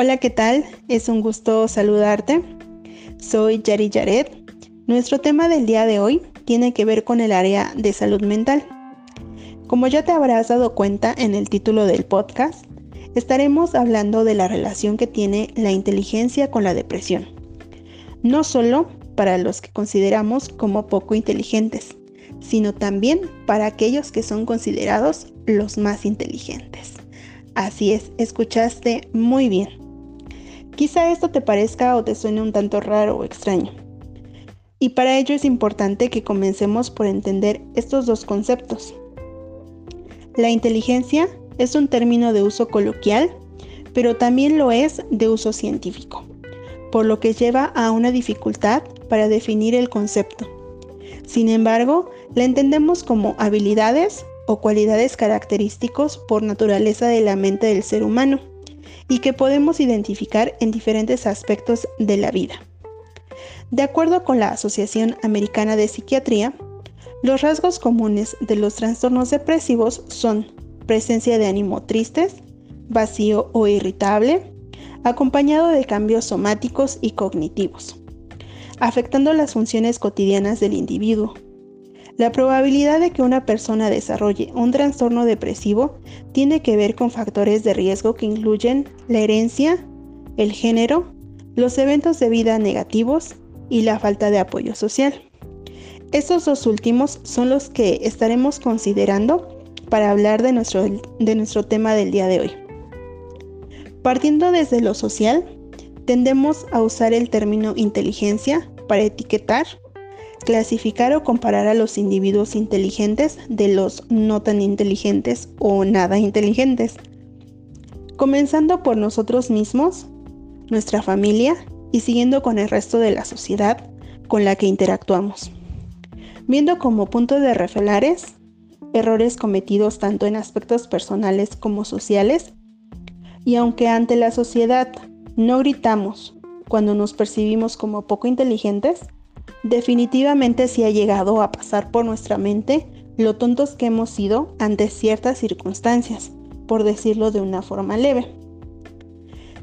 Hola, ¿qué tal? Es un gusto saludarte. Soy Yari Yaret. Nuestro tema del día de hoy tiene que ver con el área de salud mental. Como ya te habrás dado cuenta en el título del podcast, estaremos hablando de la relación que tiene la inteligencia con la depresión. No solo para los que consideramos como poco inteligentes, sino también para aquellos que son considerados los más inteligentes. Así es, escuchaste muy bien. Quizá esto te parezca o te suene un tanto raro o extraño. Y para ello es importante que comencemos por entender estos dos conceptos. La inteligencia es un término de uso coloquial, pero también lo es de uso científico, por lo que lleva a una dificultad para definir el concepto. Sin embargo, la entendemos como habilidades o cualidades característicos por naturaleza de la mente del ser humano y que podemos identificar en diferentes aspectos de la vida. De acuerdo con la Asociación Americana de Psiquiatría, los rasgos comunes de los trastornos depresivos son presencia de ánimo tristes, vacío o irritable, acompañado de cambios somáticos y cognitivos, afectando las funciones cotidianas del individuo, la probabilidad de que una persona desarrolle un trastorno depresivo tiene que ver con factores de riesgo que incluyen la herencia, el género, los eventos de vida negativos y la falta de apoyo social. Estos dos últimos son los que estaremos considerando para hablar de nuestro, de nuestro tema del día de hoy. Partiendo desde lo social, tendemos a usar el término inteligencia para etiquetar clasificar o comparar a los individuos inteligentes de los no tan inteligentes o nada inteligentes. Comenzando por nosotros mismos, nuestra familia y siguiendo con el resto de la sociedad con la que interactuamos. Viendo como punto de refelares errores cometidos tanto en aspectos personales como sociales, y aunque ante la sociedad no gritamos cuando nos percibimos como poco inteligentes, Definitivamente sí ha llegado a pasar por nuestra mente lo tontos que hemos sido ante ciertas circunstancias, por decirlo de una forma leve.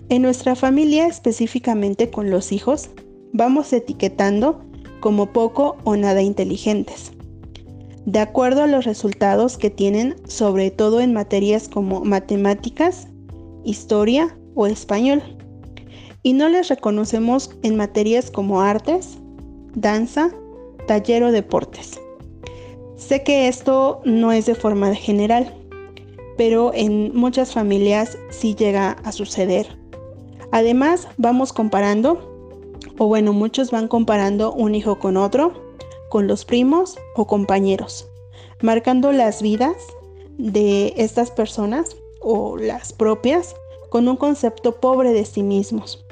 En nuestra familia, específicamente con los hijos, vamos etiquetando como poco o nada inteligentes, de acuerdo a los resultados que tienen sobre todo en materias como matemáticas, historia o español. Y no les reconocemos en materias como artes, danza, taller o deportes. Sé que esto no es de forma general, pero en muchas familias sí llega a suceder. Además, vamos comparando, o bueno, muchos van comparando un hijo con otro, con los primos o compañeros, marcando las vidas de estas personas o las propias con un concepto pobre de sí mismos,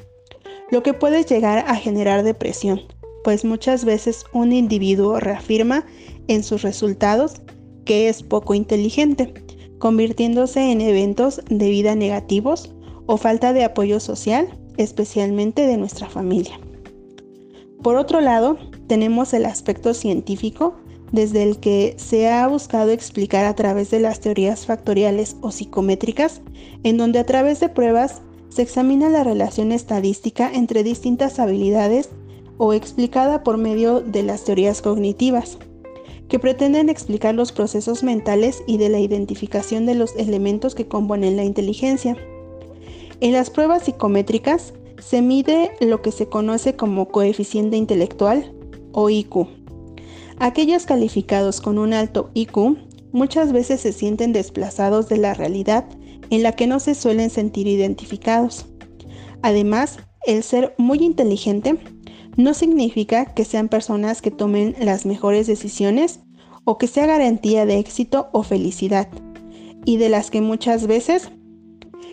lo que puede llegar a generar depresión, pues muchas veces un individuo reafirma en sus resultados que es poco inteligente, convirtiéndose en eventos de vida negativos o falta de apoyo social, especialmente de nuestra familia. Por otro lado, tenemos el aspecto científico, desde el que se ha buscado explicar a través de las teorías factoriales o psicométricas, en donde a través de pruebas se examina la relación estadística entre distintas habilidades o explicada por medio de las teorías cognitivas, que pretenden explicar los procesos mentales y de la identificación de los elementos que componen la inteligencia. En las pruebas psicométricas se mide lo que se conoce como coeficiente intelectual o IQ. Aquellos calificados con un alto IQ muchas veces se sienten desplazados de la realidad en la que no se suelen sentir identificados. Además, el ser muy inteligente no significa que sean personas que tomen las mejores decisiones o que sea garantía de éxito o felicidad, y de las que muchas veces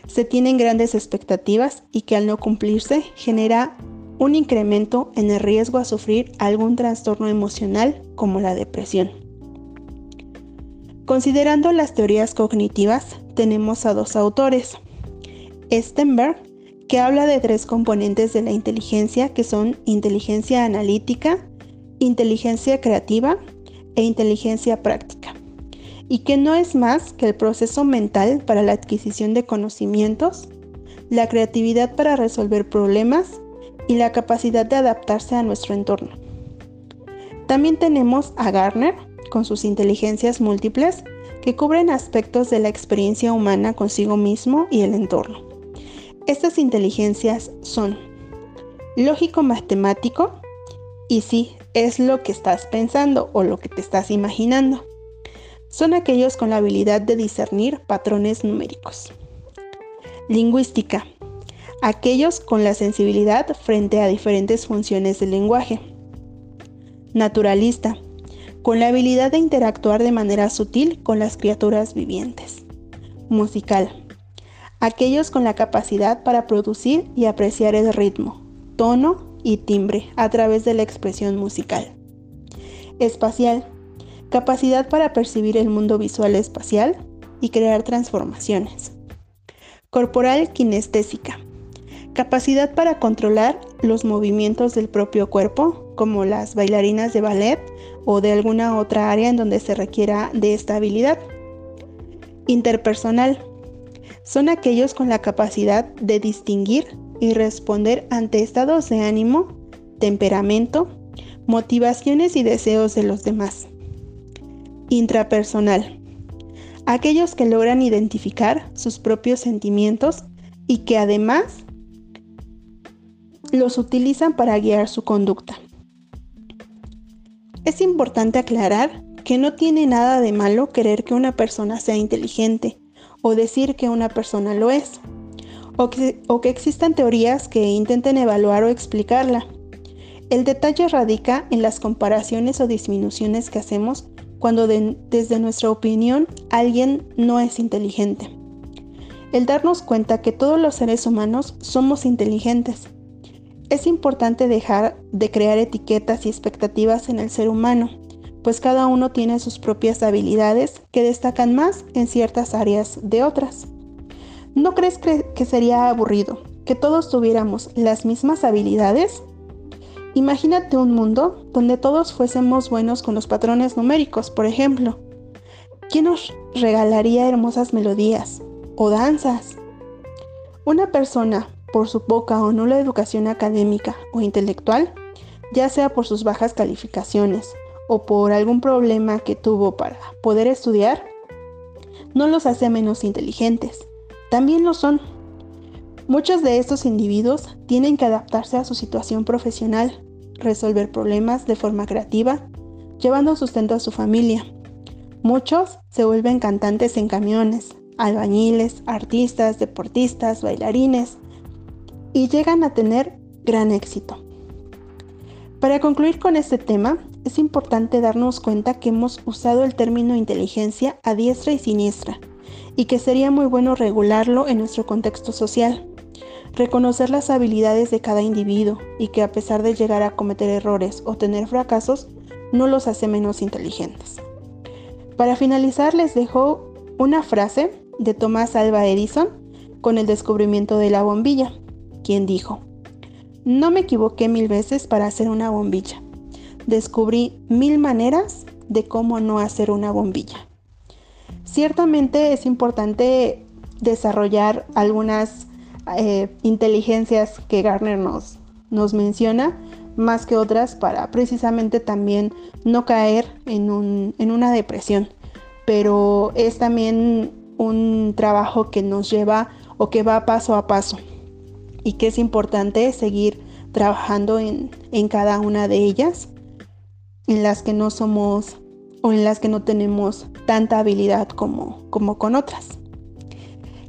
se tienen grandes expectativas y que al no cumplirse genera un incremento en el riesgo a sufrir algún trastorno emocional como la depresión. Considerando las teorías cognitivas, tenemos a dos autores, Stenberg que habla de tres componentes de la inteligencia que son inteligencia analítica, inteligencia creativa e inteligencia práctica, y que no es más que el proceso mental para la adquisición de conocimientos, la creatividad para resolver problemas y la capacidad de adaptarse a nuestro entorno. También tenemos a Garner con sus inteligencias múltiples que cubren aspectos de la experiencia humana consigo mismo y el entorno. Estas inteligencias son lógico-matemático, y sí, es lo que estás pensando o lo que te estás imaginando. Son aquellos con la habilidad de discernir patrones numéricos. Lingüística. Aquellos con la sensibilidad frente a diferentes funciones del lenguaje. Naturalista. Con la habilidad de interactuar de manera sutil con las criaturas vivientes. Musical. Aquellos con la capacidad para producir y apreciar el ritmo, tono y timbre a través de la expresión musical. Espacial. Capacidad para percibir el mundo visual espacial y crear transformaciones. Corporal kinestésica. Capacidad para controlar los movimientos del propio cuerpo, como las bailarinas de ballet o de alguna otra área en donde se requiera de esta habilidad. Interpersonal. Son aquellos con la capacidad de distinguir y responder ante estados de ánimo, temperamento, motivaciones y deseos de los demás. Intrapersonal. Aquellos que logran identificar sus propios sentimientos y que además los utilizan para guiar su conducta. Es importante aclarar que no tiene nada de malo querer que una persona sea inteligente o decir que una persona lo es o que, existan teorías que intenten evaluar o explicarla. El detalle radica en las comparaciones o disminuciones que hacemos cuando desde nuestra opinión alguien no es inteligente. El darnos cuenta que todos los seres humanos somos inteligentes. Es importante dejar de crear etiquetas y expectativas en el ser humano, pues cada uno tiene sus propias habilidades que destacan más en ciertas áreas de otras. ¿No crees que sería aburrido que todos tuviéramos las mismas habilidades? Imagínate un mundo donde todos fuésemos buenos con los patrones numéricos, por ejemplo. ¿Quién nos regalaría hermosas melodías o danzas? Una persona, por su poca o nula educación académica o intelectual, ya sea por sus bajas calificaciones o por algún problema que tuvo para poder estudiar, no los hace menos inteligentes también lo son. Muchos de estos individuos tienen que adaptarse a su situación profesional, resolver problemas de forma creativa, llevando sustento a su familia. Muchos se vuelven cantantes en camiones, albañiles, artistas, deportistas, bailarines y llegan a tener gran éxito. Para concluir con este tema, es importante darnos cuenta que hemos usado el término inteligencia a diestra y siniestra y que sería muy bueno regularlo en nuestro contexto social. Reconocer las habilidades de cada individuo y que a pesar de llegar a cometer errores o tener fracasos, no los hace menos inteligentes. Para finalizar les dejo una frase de Thomas Alva Edison con el descubrimiento de la bombilla, quien dijo, no me equivoqué mil veces para hacer una bombilla. Descubrí mil maneras de cómo no hacer una bombilla. Ciertamente es importante desarrollar algunas eh, inteligencias que Garner nos, menciona, más que otras, para precisamente también no caer en, una depresión. Pero es también un trabajo que nos lleva o que va paso a paso y que es importante seguir trabajando en cada una de ellas, en las que no somos o en las que no tenemos tanta habilidad como, como con otras.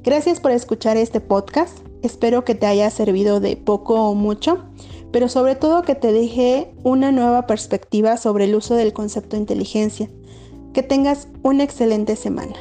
Gracias por escuchar este podcast. Espero que te haya servido de poco o mucho, pero sobre todo que te deje una nueva perspectiva sobre el uso del concepto de inteligencia. Que tengas una excelente semana.